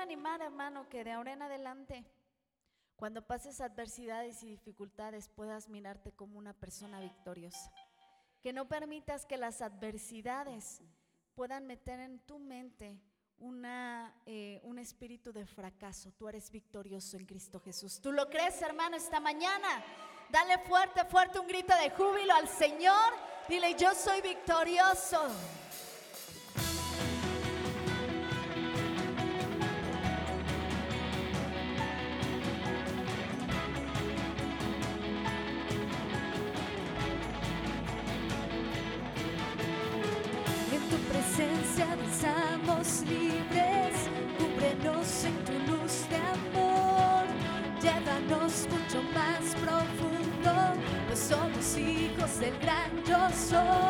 animar, hermano, que de ahora en adelante, cuando pases adversidades y dificultades, puedas mirarte como una persona victoriosa. Que no permitas que las adversidades puedan meter en tu mente una, eh, un espíritu de fracaso. Tú eres victorioso en Cristo Jesús. ¿Tú lo crees, hermano, esta mañana? Dale fuerte, fuerte un grito de júbilo al Señor. Dile, yo soy victorioso. Yo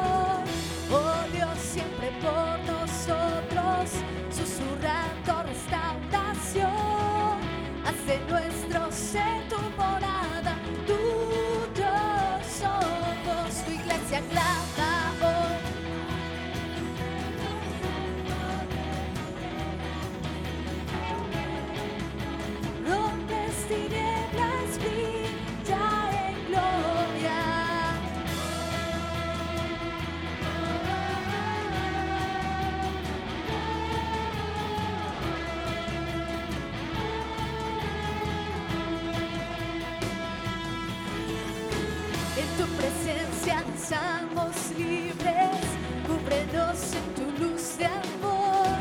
estamos libres, cúbrenos en tu luz de amor,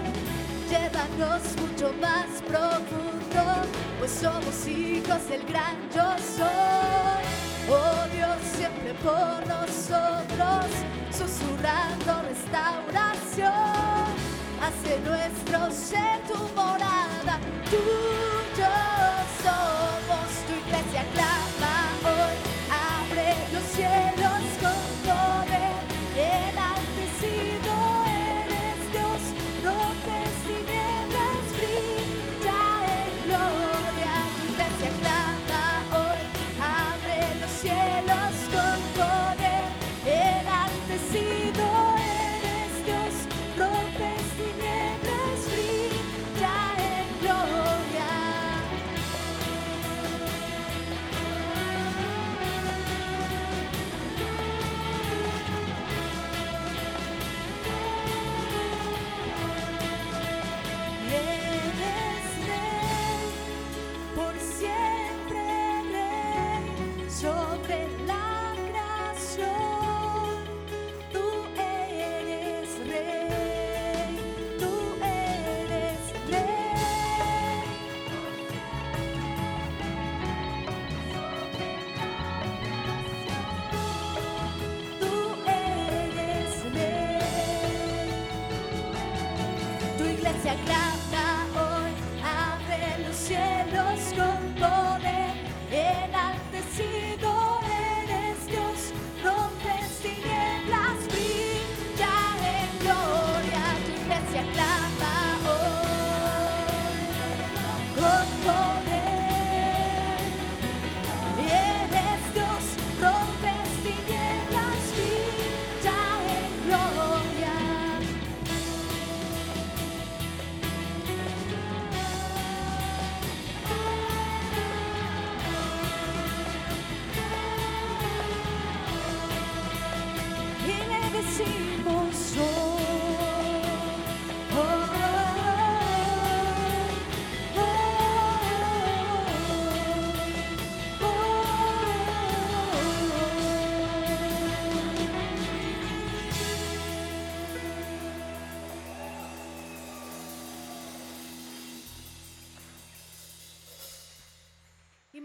llévanos mucho más profundo, pues somos hijos del gran yo soy. Oh Dios, siempre por nosotros, susurrando restauración, hace nuestro ser tu morada, tuyo somos, tu iglesia clama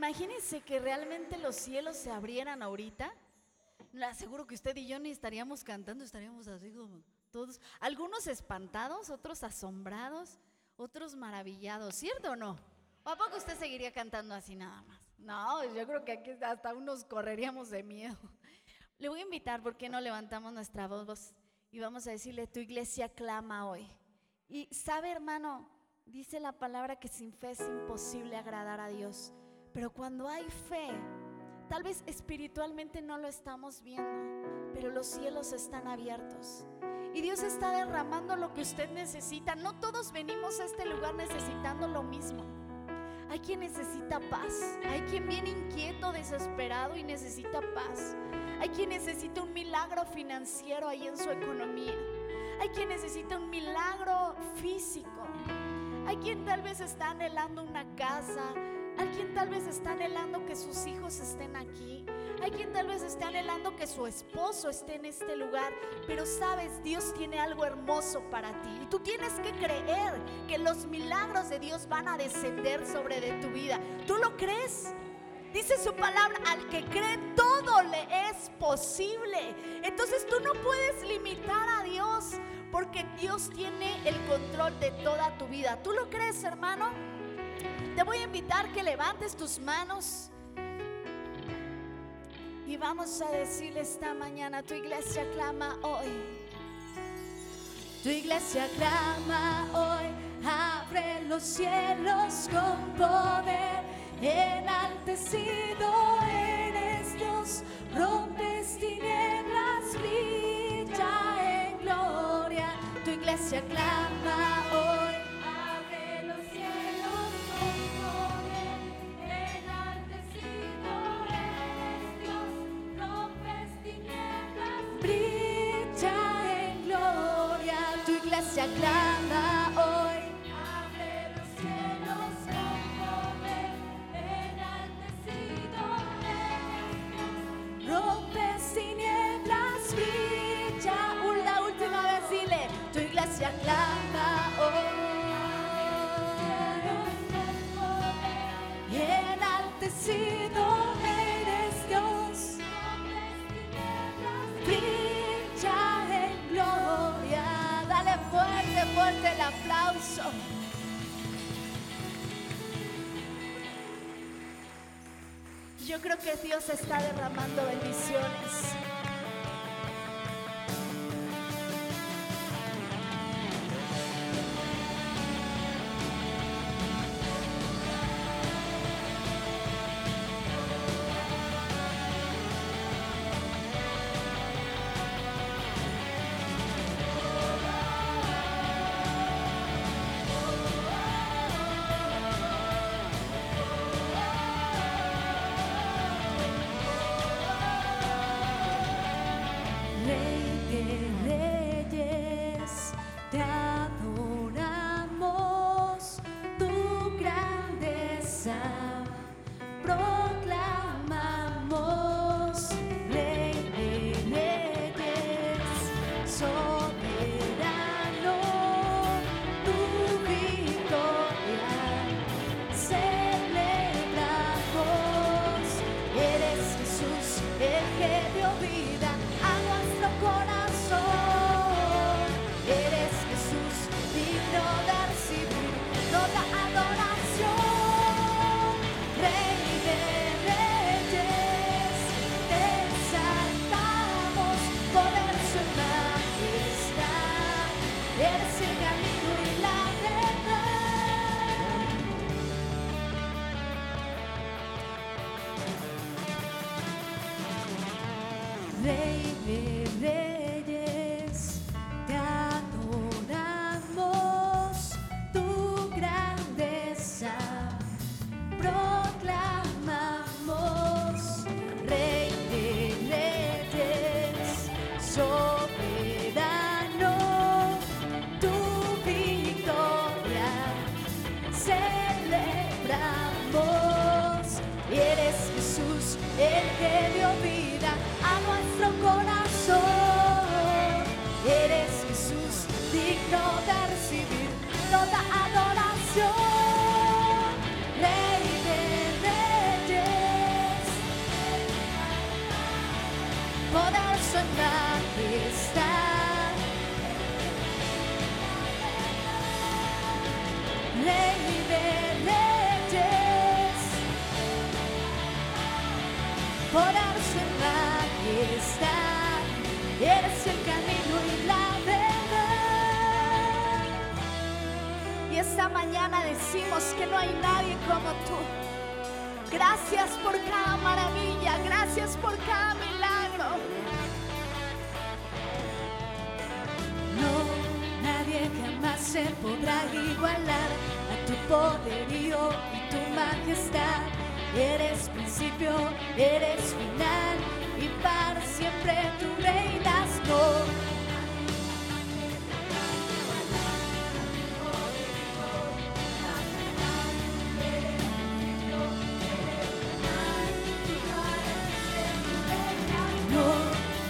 Imagínense que realmente los cielos se abrieran ahorita. Le aseguro que usted y yo ni estaríamos cantando, estaríamos así como todos. Algunos espantados, otros asombrados, otros maravillados, ¿cierto o no? ¿O a poco usted seguiría cantando así nada más? No, yo creo que aquí hasta unos correríamos de miedo. Le voy a invitar, ¿por qué no levantamos nuestra voz y vamos a decirle, tu iglesia clama hoy? Y sabe, hermano, dice la palabra que sin fe es imposible agradar a Dios. Pero cuando hay fe, tal vez espiritualmente no lo estamos viendo, pero los cielos están abiertos. Y Dios está derramando lo que usted necesita. No todos venimos a este lugar necesitando lo mismo. Hay quien necesita paz. Hay quien viene inquieto, desesperado y necesita paz. Hay quien necesita un milagro financiero ahí en su economía. Hay quien necesita un milagro físico. Hay quien tal vez está anhelando una casa. Hay quien tal vez está anhelando que sus hijos estén aquí. Hay quien tal vez esté anhelando que su esposo esté en este lugar. Pero sabes, Dios tiene algo hermoso para ti. Y tú tienes que creer que los milagros de Dios van a descender sobre de tu vida. ¿Tú lo crees? Dice su palabra, al que cree todo le es posible. Entonces tú no puedes limitar a Dios porque Dios tiene el control de toda tu vida. ¿Tú lo crees, hermano? Te voy a invitar que levantes tus manos. Y vamos a decirle esta mañana, tu iglesia clama hoy. Tu iglesia clama hoy, abre los cielos con poder, enaltecido eres Dios, rompes tinieblas, brilla en gloria. Tu iglesia clama el aplauso. Yo creo que Dios está derramando bendiciones. Rey de Eres principio, eres final y para siempre tú reinas. No.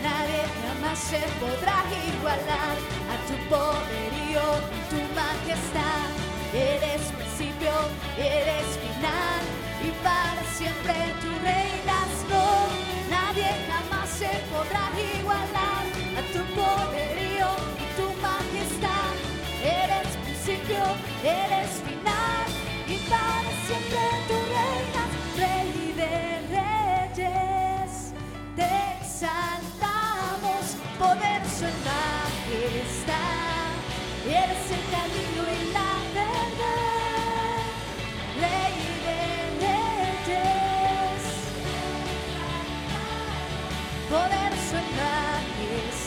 Nadie jamás se podrá igualar a tu poderío tu majestad. Eres principio, eres eres final y para siempre tú reinas. Rey de reyes, te exaltamos, poderoso en majestad. Eres el camino y la verdad, Rey de reyes, poderoso en majestad.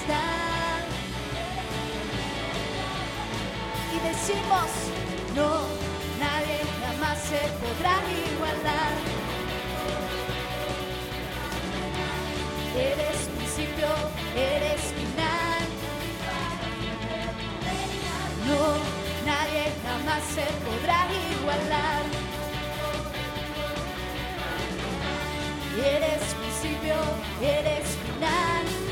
Y decimos, no, nadie jamás se podrá igualar. Eres principio, eres final. No, nadie jamás se podrá igualar. Eres principio, eres final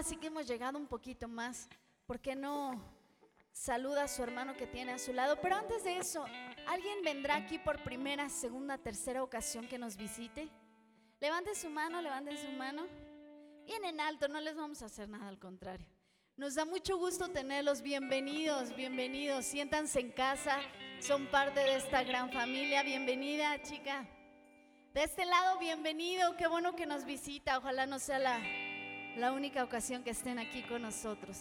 Ahora sí que hemos llegado un poquito más. ¿Por qué no saluda a su hermano que tiene a su lado? Pero antes de eso, ¿alguien vendrá aquí por primera, segunda, tercera ocasión que nos visite? Levante su mano, levante su mano. Bien en alto, no les vamos a hacer nada, al contrario. Nos da mucho gusto tenerlos. Bienvenidos, bienvenidos. Siéntanse en casa, son parte de esta gran familia. Bienvenida, chica. De este lado, bienvenido, qué bueno que nos visita. Ojalá no sea la, la única ocasión que estén aquí con nosotros.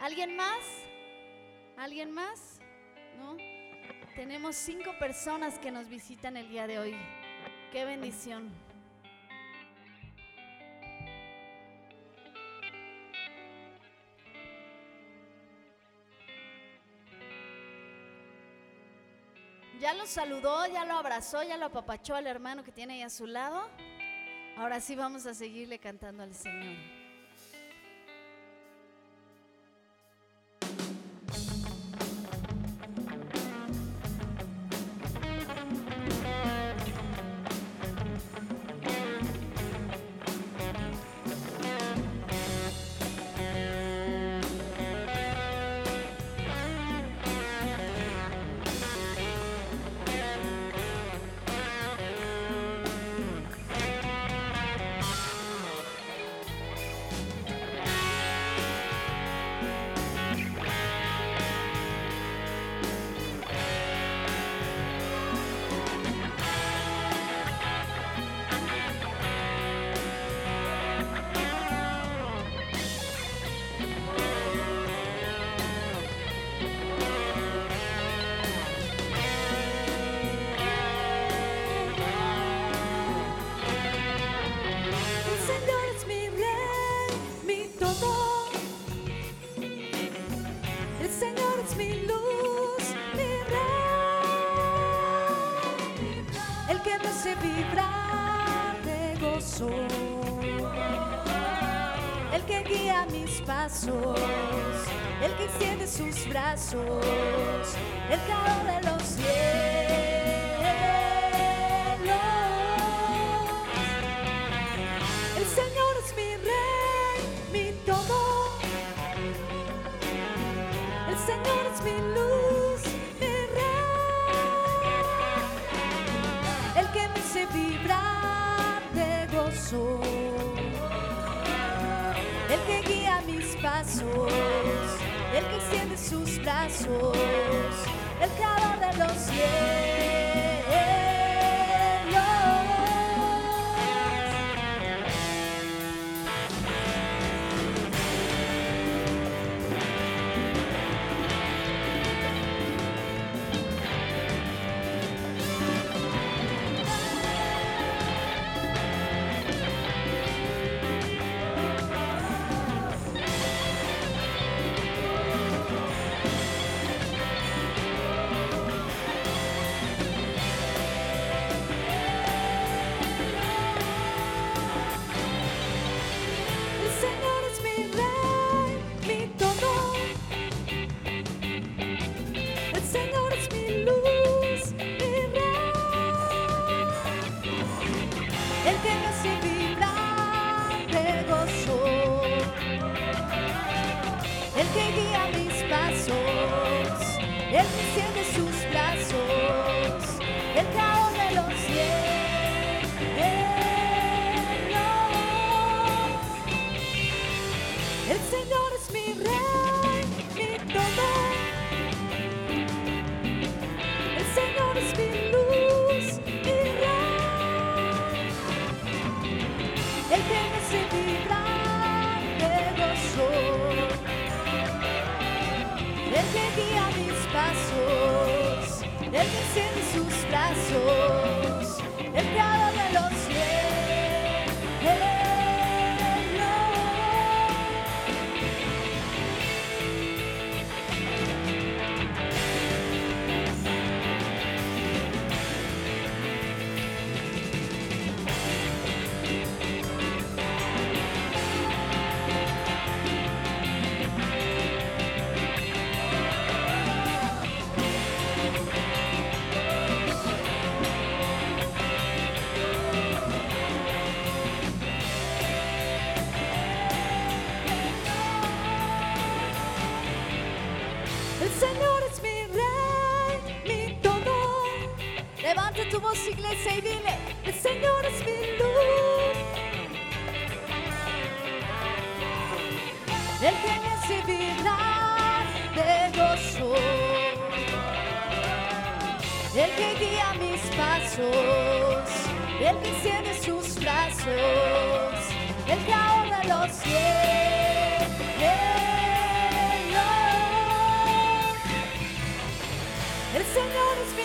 ¿Alguien más? ¿Alguien más? ¿No? Tenemos cinco personas que nos visitan el día de hoy. Qué bendición. Ya lo saludó, ya lo abrazó, ya lo apapachó al hermano que tiene ahí a su lado. Ahora sí vamos a seguirle cantando al Señor. Pasos. El que extiende sus brazos. El creador de sus Él me sus brazos. braços. el que me hace de gozo, el que guía mis pasos, el que extiende sus brazos, el que ahora los cielos. El Señor es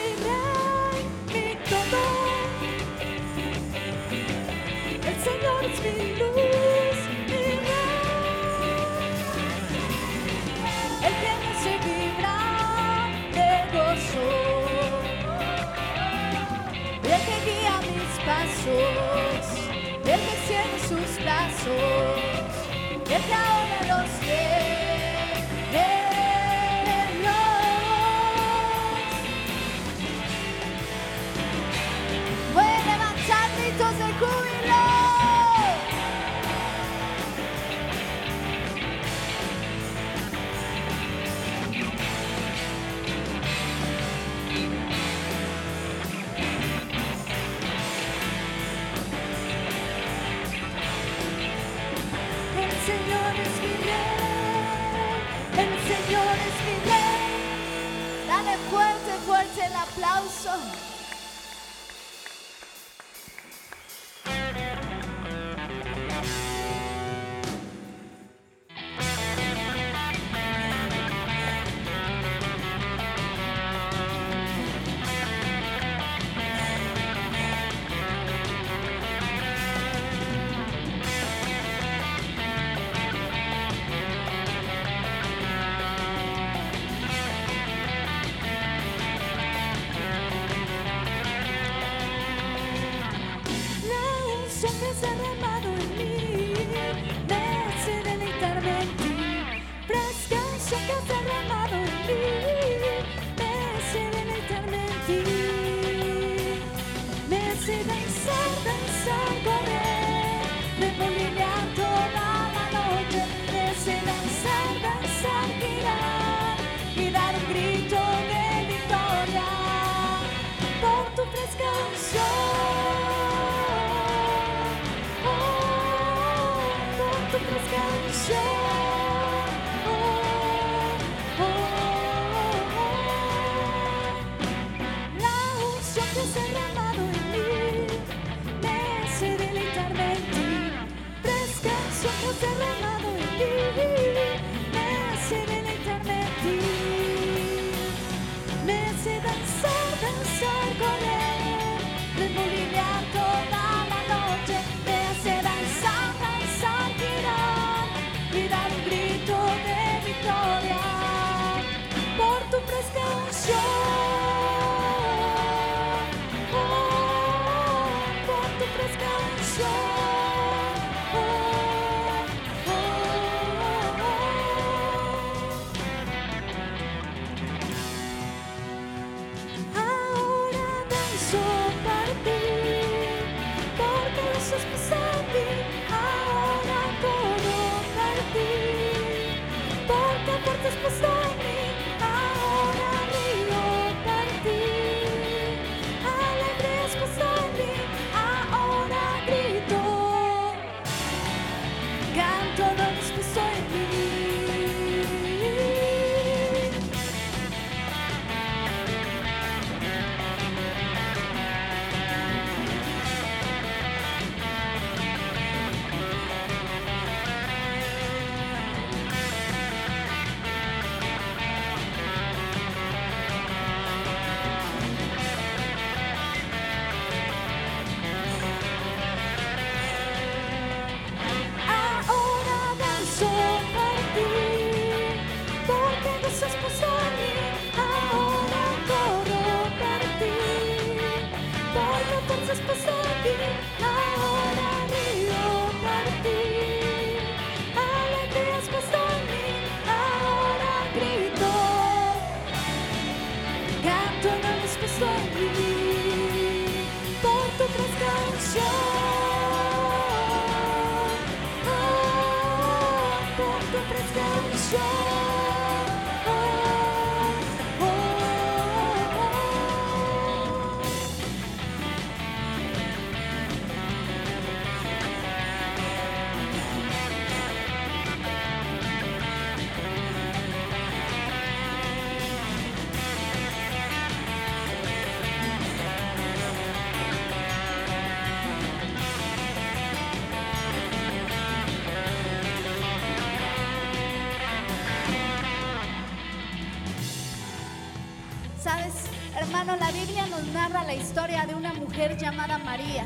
la historia de una mujer llamada María,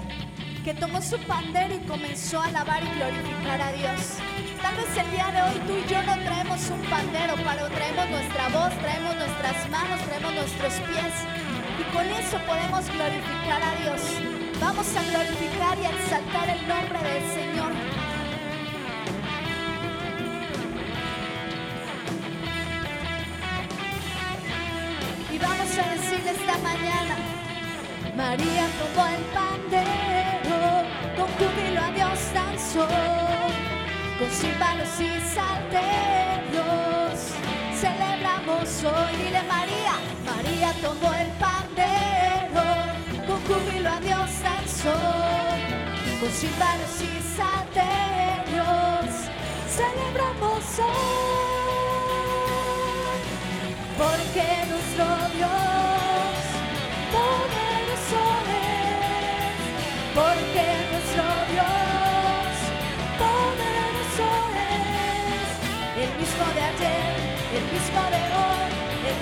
que tomó su pandero y comenzó a alabar y glorificar a Dios. Tal vez el día de hoy tú y yo no traemos un pandero, pero traemos nuestra voz, traemos nuestras manos, traemos nuestros pies. Y con eso podemos glorificar a Dios. Vamos a glorificar y a exaltar el nombre del Señor. vamos a decirle esta mañana. María tomó el pandero, con júbilo a Dios danzó, con címbalos y salterios. Celebramos hoy, dile María, María tomó el pandero, con júbilo a Dios danzó, con címbalos y salterios. Celebramos hoy porque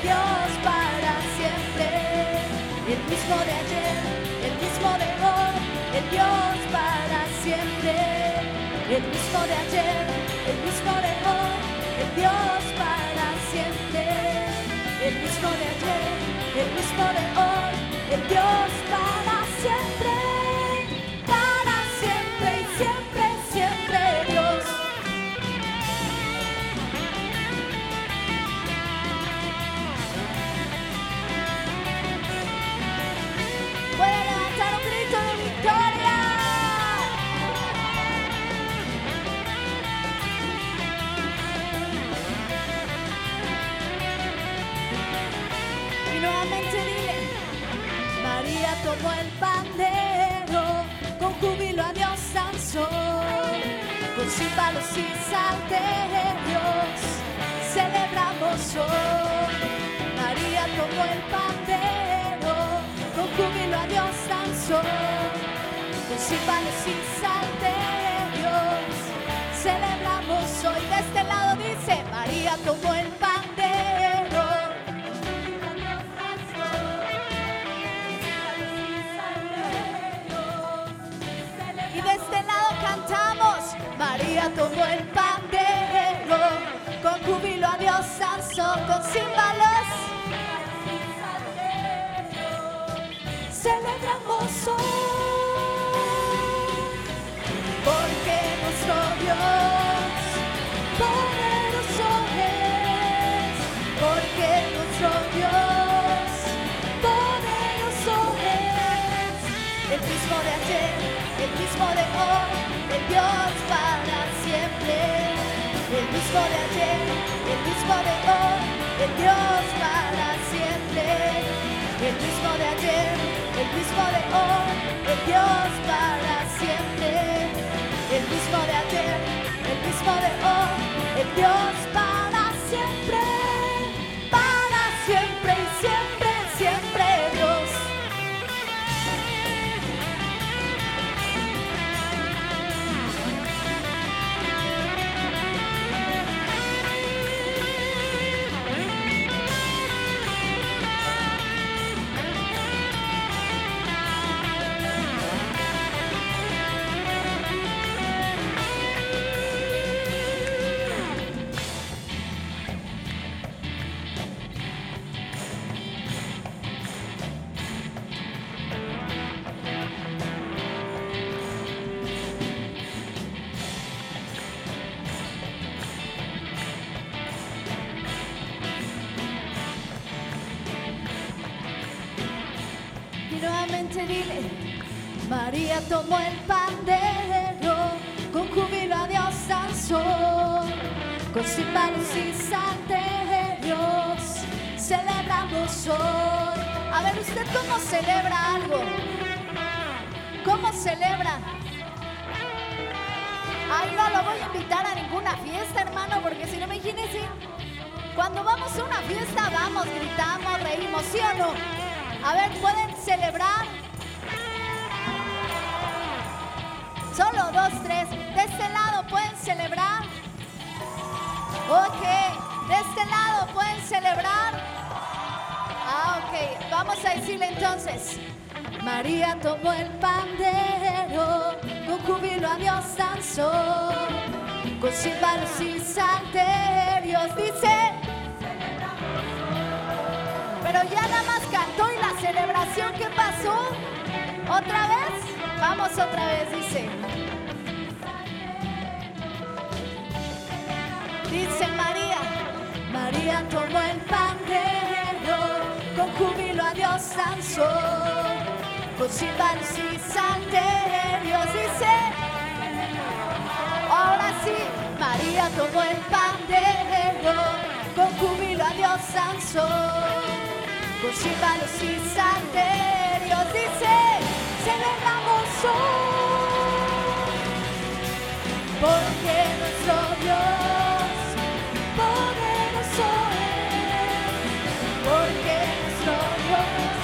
Dios para siempre, el mismo de ayer, el mismo de hoy, el Dios para siempre, el mismo de ayer, el mismo de hoy, el Dios para siempre. El mismo de ayer, el mismo de hoy, el Dios para Tomó el pandero, con júbilo a Dios danzó, con címbalos y salterios, celebramos hoy. María tomó el pandero, con júbilo a Dios danzó, con címbalos y salterios, celebramos hoy. De este lado dice, María tomó el el pandero, con júbilo a Dios alzó, con címbalos. Celebramos hoy, porque nuestro Dios poderoso es, porque nuestro Dios poderoso es, el mismo de ayer, el mismo de hoy el Dios el mismo de ayer, el mismo de hoy, el Dios para siempre, el mismo de ayer, el mismo de hoy, el Dios para siempre, el mismo de ayer, el mismo de hoy, el Dios cuando vamos a una fiesta, vamos, gritamos, reímos, ¿sí o no? A ver, ¿pueden celebrar? Solo dos, tres. De este lado, ¿pueden celebrar? Ok. De este lado, ¿pueden celebrar? Ah, ok. Vamos a decirle entonces. María tomó el pandero, con júbilo a Dios danzó, con címbalos y salterios, dice. Pero ya nada más cantó y la celebración, ¿qué pasó? ¿Otra vez? Vamos otra vez, dice. Dice María, María tomó el pandero, con júbilo a Dios danzó, con címbalos y salterios, dice. Ahora sí, María tomó el pandero, con júbilo a Dios danzó, con címbalos y salterios, dice, celebramos hoy, porque nuestro Dios poderoso es, porque nuestro Dios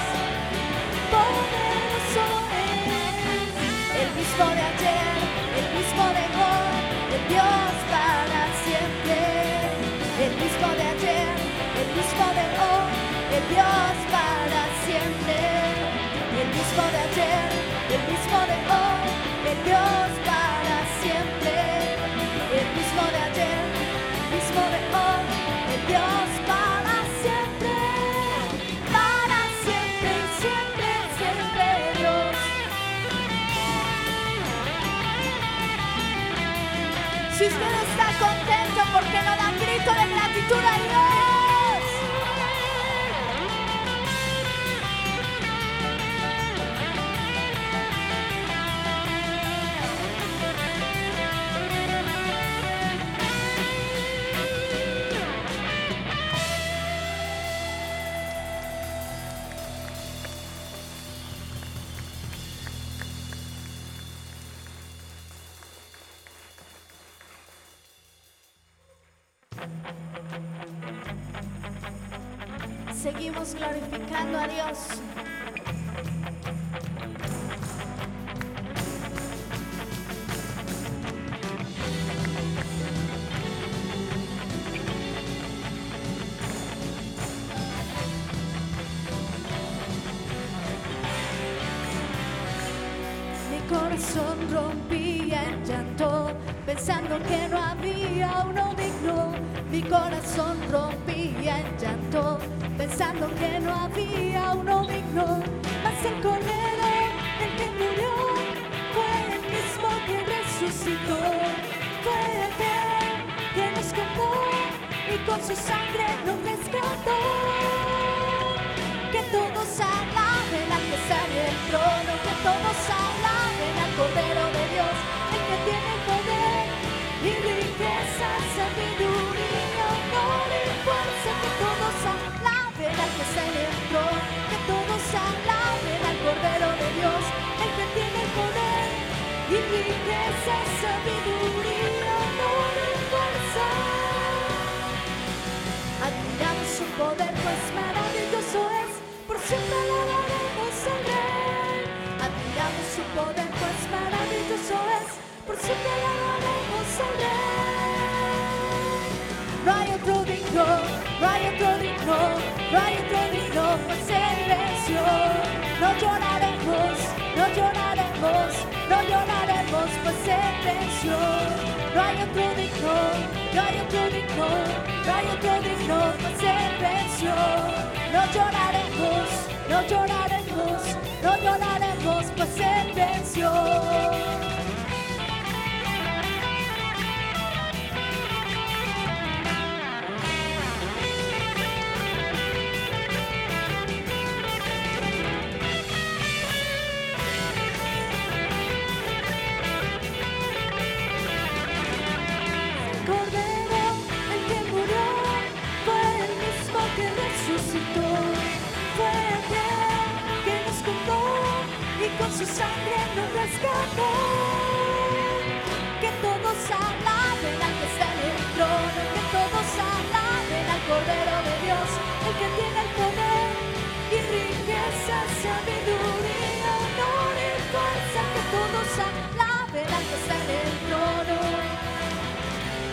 poderoso es, el mismo de ayer, el mismo de hoy, el Dios para siempre, el mismo de ayer, el mismo de hoy, el Dios para siempre, el mismo de ayer, el mismo de hoy, el Dios para siempre, el mismo de ayer, el mismo de hoy, el Dios para siempre, para siempre, siempre, siempre Dios. Si usted está contento, ¿por qué no dan grito de gratitud a Dios? Corazón rompía en llanto, pensando que no había uno digno. Mi corazón rompía en llanto, pensando que no había uno digno. Mas el cordero, el que murió, fue el mismo que resucitó. Fue el que, que nos y con su sangre nos rescató que todos alaben al que el trono, que todos alaben al Cordero de Dios, el que tiene poder y riqueza, sabiduría, honor y fuerza, que todos alaben al que está en el trono, que todos alaben al Cordero de Dios, el que tiene poder y riqueza, sabiduría, honor y fuerza. Admiramos su poder, pues por siempre alabaremos al Rey. Admiramos su poder, pues maravilloso es, por siempre alabaremos al Rey. No hay otro digno, no hay otro digno, no hay otro digno, pues Él venció. No lloraremos, no lloraremos, no lloraremos, pues Él venció. No hay otro digno, no hay otro digno, no hay otro digno, pues Él venció. No lloraremos, su sangre nos rescató. Que todos alaben al que está en el trono, que todos alaben al Cordero de Dios, el que tiene el poder y riqueza, sabiduría, honor y fuerza. Que todos alaben al que está en el trono,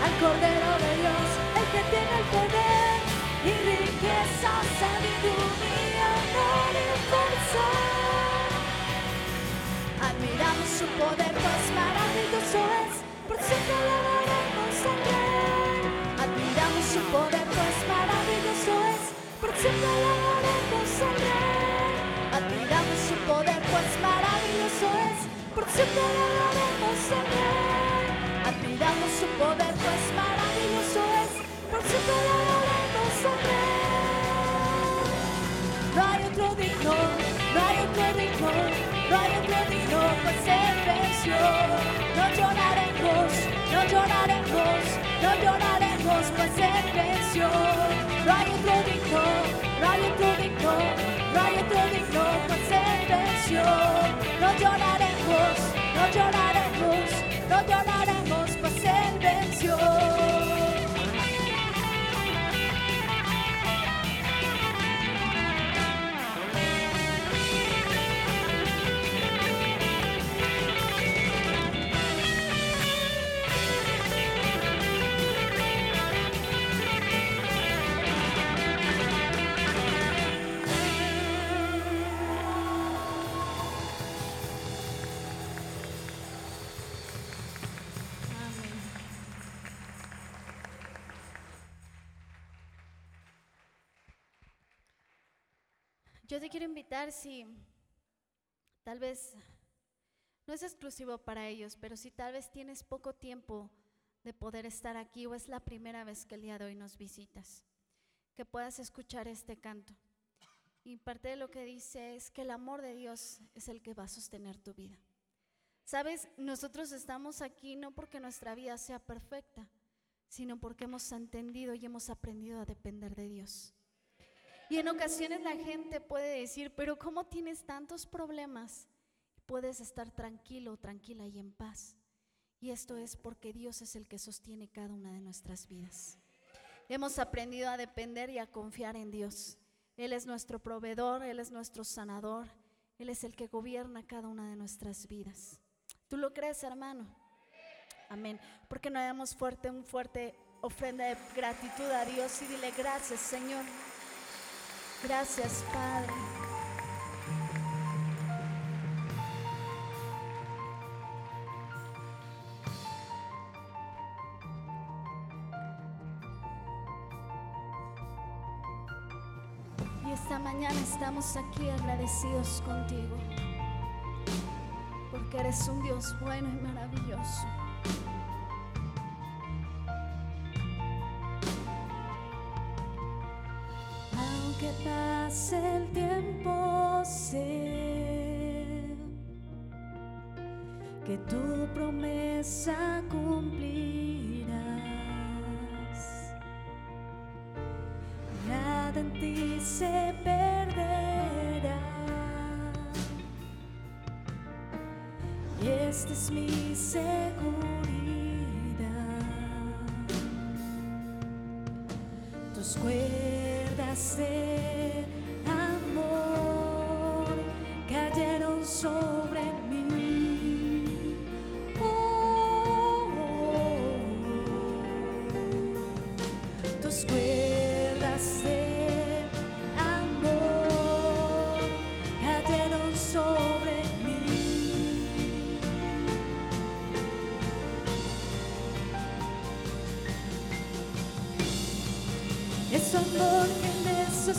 al Cordero de Dios, el que tiene el poder y riqueza, sabiduría, honor y fuerza. Su poder, pues maravilloso es, por siempre alabaremos al Rey. Admiramos su poder, pues maravilloso es, por siempre alabaremos al Rey. Admiramos su poder, pues maravilloso es, por siempre alabaremos al Rey. Admiramos su poder, pues maravilloso no hay otro digno, pues Él venció. No lloraremos, no lloraremos, no lloraremos, pues Él venció. Si tal vez no es exclusivo para ellos, pero si tal vez tienes poco tiempo de poder estar aquí o es la primera vez que el día de hoy nos visitas, que puedas escuchar este canto. Y parte de lo que dice es que el amor de Dios es el que va a sostener tu vida. Sabes, nosotros estamos aquí no porque nuestra vida sea perfecta, sino porque hemos entendido y hemos aprendido a depender de Dios. Y en ocasiones la gente puede decir, pero ¿cómo tienes tantos problemas? Puedes estar tranquilo, tranquila y en paz. Y esto es porque Dios es el que sostiene cada una de nuestras vidas. Hemos aprendido a depender y a confiar en Dios. Él es nuestro proveedor, Él es nuestro sanador, Él es el que gobierna cada una de nuestras vidas. ¿Tú lo crees, hermano? Amén. Porque no damos fuerte, un fuerte ofrenda de gratitud a Dios y dile gracias, Señor. Gracias, Padre. Y esta mañana estamos aquí agradecidos contigo, porque eres un Dios bueno y maravilloso. Esta es mi seguridad. tus cuerdas de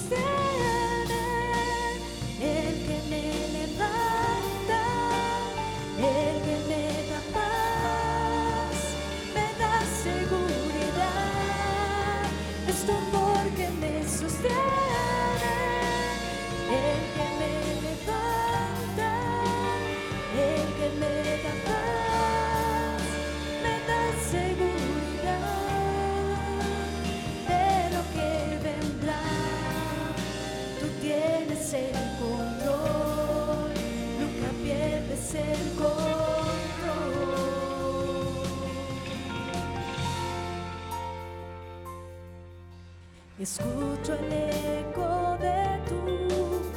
me Escucho el eco de tu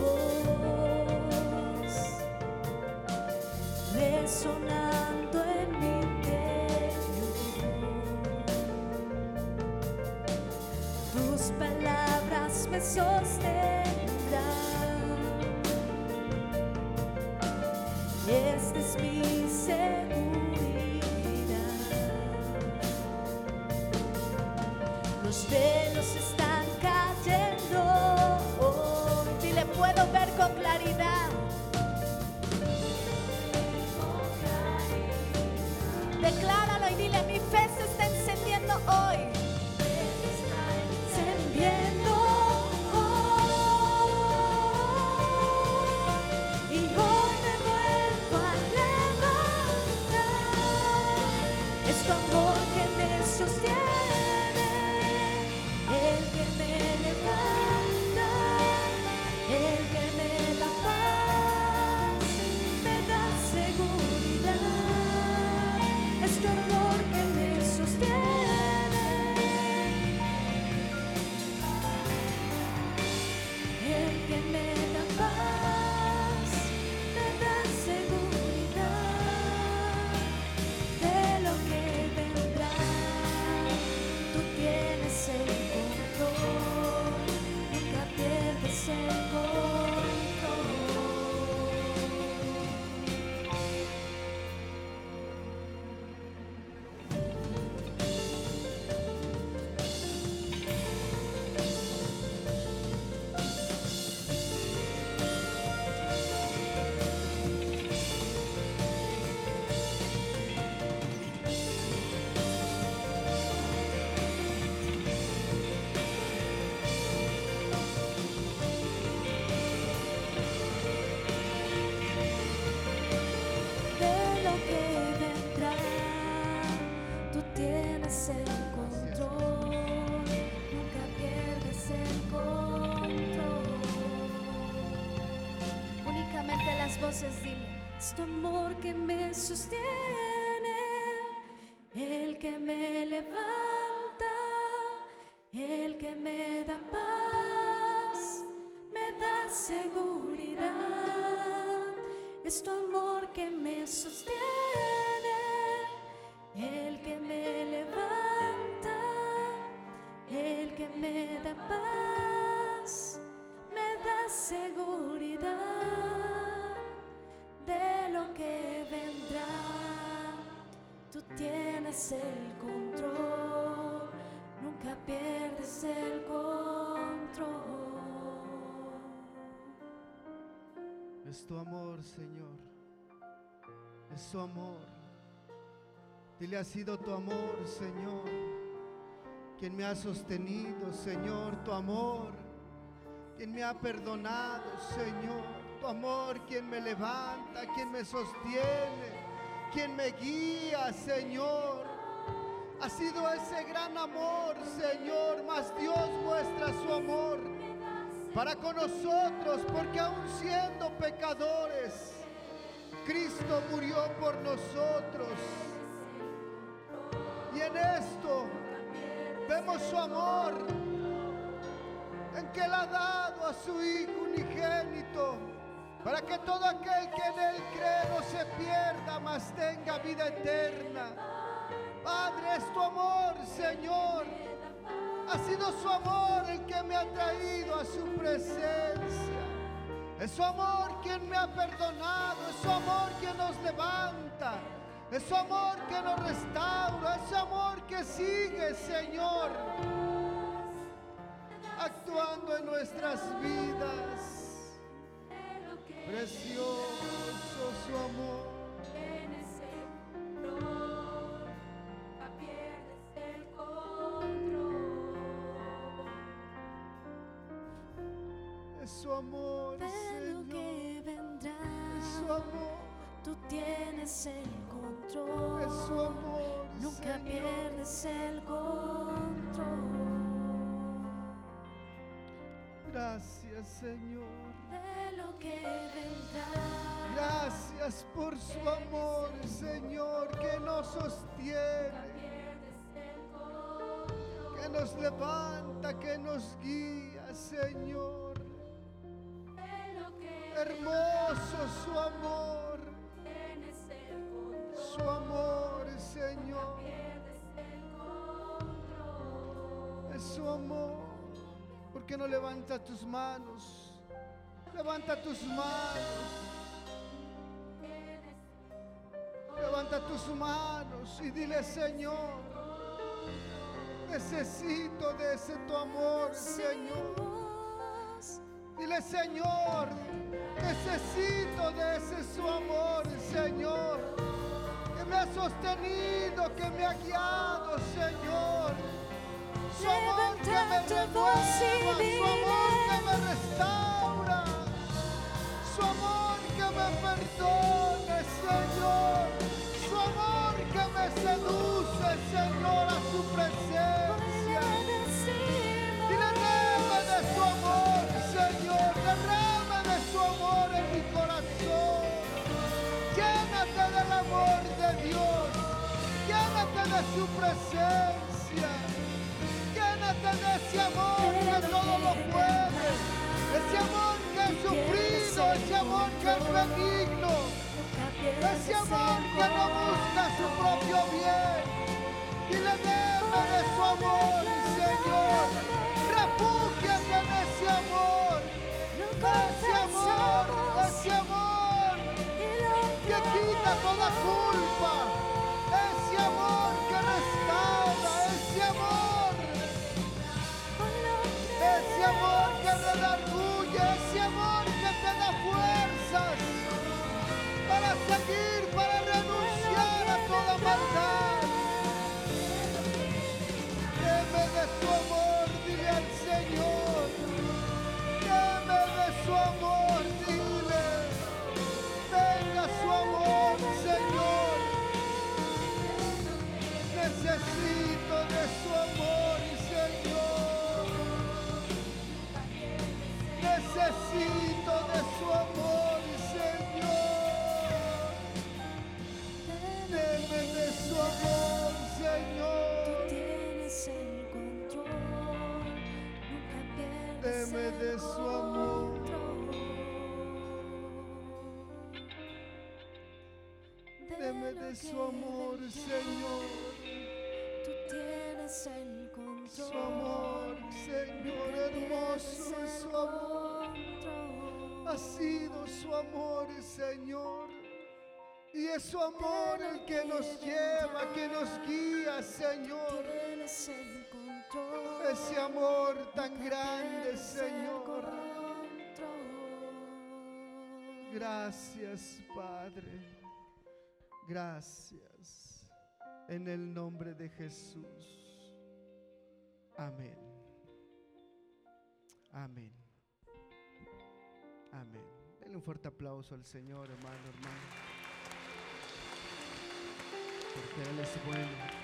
voz resonando en mi interior. Tus palabras me sostendrán. Esta es mi seguridad. El control, nunca pierdes el control. Es tu amor, Señor. Es tu amor. Dile, ha sido tu amor, Señor, quien me ha sostenido, Señor, tu amor, quien me ha perdonado, Señor, tu amor, quien me levanta, quien me sostiene, quien me guía, Señor. Ha sido ese gran amor, Señor, mas Dios muestra su amor para con nosotros, porque aún siendo pecadores, Cristo murió por nosotros. Y en esto vemos su amor, en que Él ha dado a su Hijo unigénito, para que todo aquel que en Él cree no se pierda, mas tenga vida eterna. Padre, es tu amor, Señor. Ha sido su amor el que me ha traído a su presencia. Es su amor quien me ha perdonado. Es su amor quien nos levanta. Es su amor que nos restaura. Es su amor que sigue, Señor, actuando en nuestras vidas. Su amor, de lo Señor. que vendrá. Es su amor. Tú tienes el control. Es su amor. Nunca Señor. pierdes el control. Gracias, Señor. De lo que vendrá. Gracias por su amor, Señor, que nos sostiene, que nos levanta, que nos guía, Señor. Hermoso su amor, su amor, Señor. Es su amor. ¿Por qué no levanta tus manos? Levanta tus manos. Levanta tus manos y dile, Señor, necesito de ese tu amor, Señor. Dile, Señor, necesito de ese su amor, Señor, que me ha sostenido, que me ha guiado, Señor. Su amor que me renueva, su amor que me restaura, su amor que me perdona, Señor, su amor que me seduce, Señor, de su presencia, llénate de ese amor que todo lo puede, ese amor que es sufrido, ese amor que es benigno, ese amor que no busca su propio bien. Dile, deme de su amor, Señor. Refúgiate en ese amor, ese amor, ese amor para renunciar a toda maldad. Deme de su amor, dile al Señor. Deme de su amor, es su amor el que nos lleva, que nos guía, Señor. Ese amor tan grande, Señor. Gracias, Padre. Gracias. En el nombre de Jesús. Amén. Amén. Amén. Denle un fuerte aplauso al Señor, hermano, hermano. Porque Él es bueno.